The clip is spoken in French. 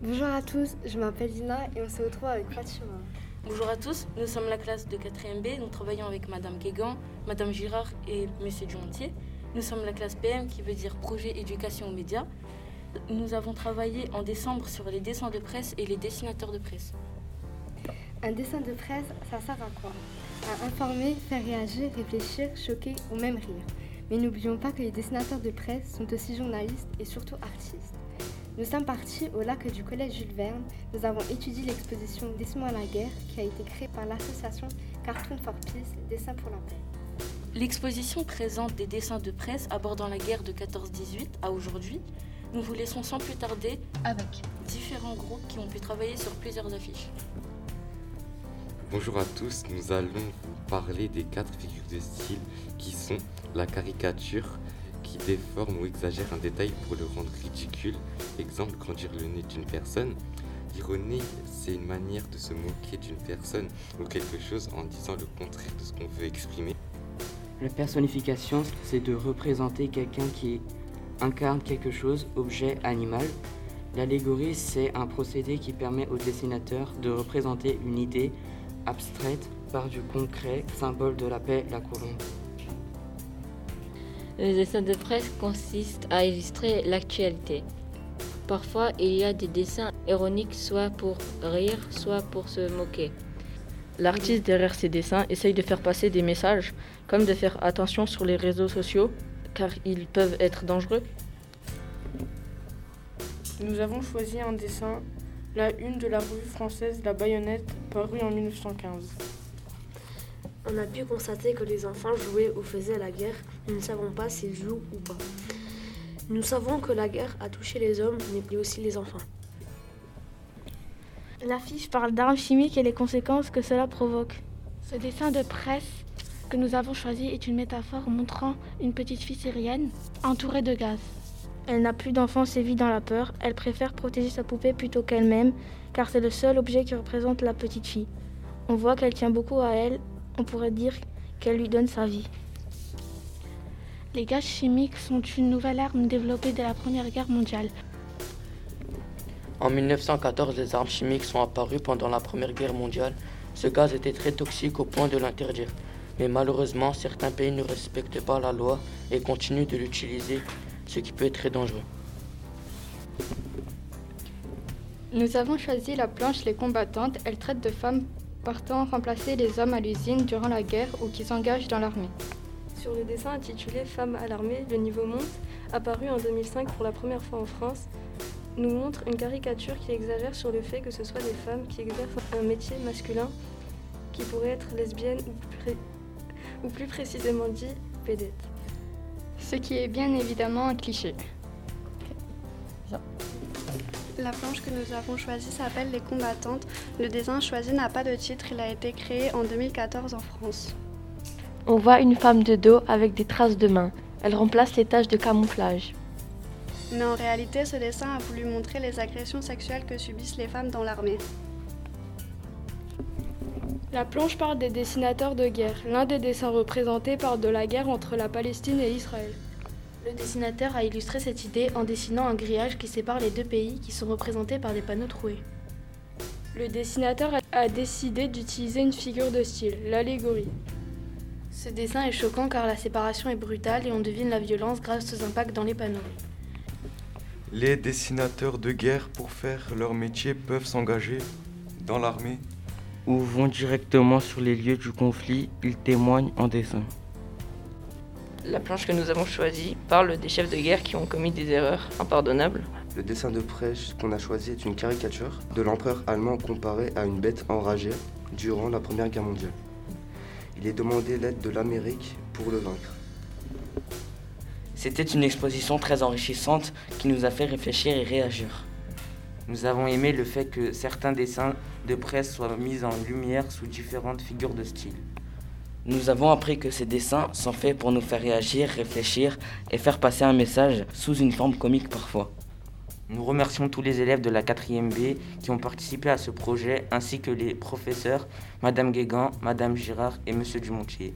Bonjour à tous, je m'appelle Lina et on se retrouve avec Fatima. Bonjour à tous, nous sommes la classe de 4e B, nous travaillons avec Madame Guégan, Madame Girard et Monsieur Dumontier. Nous sommes la classe PM qui veut dire projet éducation aux médias. Nous avons travaillé en décembre sur les dessins de presse et les dessinateurs de presse. Un dessin de presse, ça sert à quoi? À informer, faire réagir, réfléchir, choquer ou même rire. Mais n'oublions pas que les dessinateurs de presse sont aussi journalistes et surtout artistes. Nous sommes partis au lac du collège Jules Verne. Nous avons étudié l'exposition Dessins à la guerre qui a été créée par l'association Cartoon for Peace, Dessins pour la paix. L'exposition présente des dessins de presse abordant la guerre de 14-18 à aujourd'hui. Nous vous laissons sans plus tarder avec différents groupes qui ont pu travailler sur plusieurs affiches. Bonjour à tous, nous allons vous parler des quatre figures de style qui sont la caricature, qui déforme ou exagère un détail pour le rendre ridicule, exemple grandir le nez d'une personne. L'ironie, c'est une manière de se moquer d'une personne ou quelque chose en disant le contraire de ce qu'on veut exprimer. La personnification, c'est de représenter quelqu'un qui incarne quelque chose, objet, animal. L'allégorie, c'est un procédé qui permet au dessinateur de représenter une idée, abstraite par du concret, symbole de la paix, la colombe. Le dessin de presse consiste à illustrer l'actualité. Parfois, il y a des dessins ironiques, soit pour rire, soit pour se moquer. L'artiste derrière ces dessins essaye de faire passer des messages, comme de faire attention sur les réseaux sociaux, car ils peuvent être dangereux. Nous avons choisi un dessin la une de la revue française La Baïonnette, parue en 1915. On a pu constater que les enfants jouaient ou faisaient la guerre, nous ne savons pas s'ils jouent ou pas. Nous savons que la guerre a touché les hommes, mais aussi les enfants. L'affiche parle d'armes chimiques et les conséquences que cela provoque. Ce dessin de presse que nous avons choisi est une métaphore montrant une petite fille syrienne entourée de gaz. Elle n'a plus d'enfance et vit dans la peur. Elle préfère protéger sa poupée plutôt qu'elle-même, car c'est le seul objet qui représente la petite fille. On voit qu'elle tient beaucoup à elle. On pourrait dire qu'elle lui donne sa vie. Les gaz chimiques sont une nouvelle arme développée dès la Première Guerre mondiale. En 1914, les armes chimiques sont apparues pendant la Première Guerre mondiale. Ce gaz était très toxique au point de l'interdire. Mais malheureusement, certains pays ne respectent pas la loi et continuent de l'utiliser ce qui peut être très dangereux. Nous avons choisi la planche Les combattantes. Elle traite de femmes partant remplacer les hommes à l'usine durant la guerre ou qui s'engagent dans l'armée. Sur le dessin intitulé Femmes à l'armée, le niveau monte, apparu en 2005 pour la première fois en France, nous montre une caricature qui exagère sur le fait que ce soit des femmes qui exercent un métier masculin qui pourrait être lesbienne ou, ou plus précisément dit pédette ce qui est bien évidemment un cliché. La planche que nous avons choisie s'appelle Les combattantes. Le dessin choisi n'a pas de titre, il a été créé en 2014 en France. On voit une femme de dos avec des traces de main. Elle remplace les taches de camouflage. Mais en réalité, ce dessin a voulu montrer les agressions sexuelles que subissent les femmes dans l'armée. La planche parle des dessinateurs de guerre. L'un des dessins représentés parle de la guerre entre la Palestine et Israël. Le dessinateur a illustré cette idée en dessinant un grillage qui sépare les deux pays qui sont représentés par des panneaux troués. Le dessinateur a décidé d'utiliser une figure de style, l'allégorie. Ce dessin est choquant car la séparation est brutale et on devine la violence grâce aux impacts dans les panneaux. Les dessinateurs de guerre, pour faire leur métier, peuvent s'engager dans l'armée ou vont directement sur les lieux du conflit, ils témoignent en dessin. La planche que nous avons choisie parle des chefs de guerre qui ont commis des erreurs impardonnables. Le dessin de presse qu'on a choisi est une caricature de l'empereur allemand comparé à une bête enragée durant la Première Guerre mondiale. Il est demandé l'aide de l'Amérique pour le vaincre. C'était une exposition très enrichissante qui nous a fait réfléchir et réagir. Nous avons aimé le fait que certains dessins de presse soient mis en lumière sous différentes figures de style. Nous avons appris que ces dessins sont faits pour nous faire réagir, réfléchir et faire passer un message sous une forme comique parfois. Nous remercions tous les élèves de la 4e B qui ont participé à ce projet, ainsi que les professeurs, Madame Guégan, Madame Girard et Monsieur Dumontier.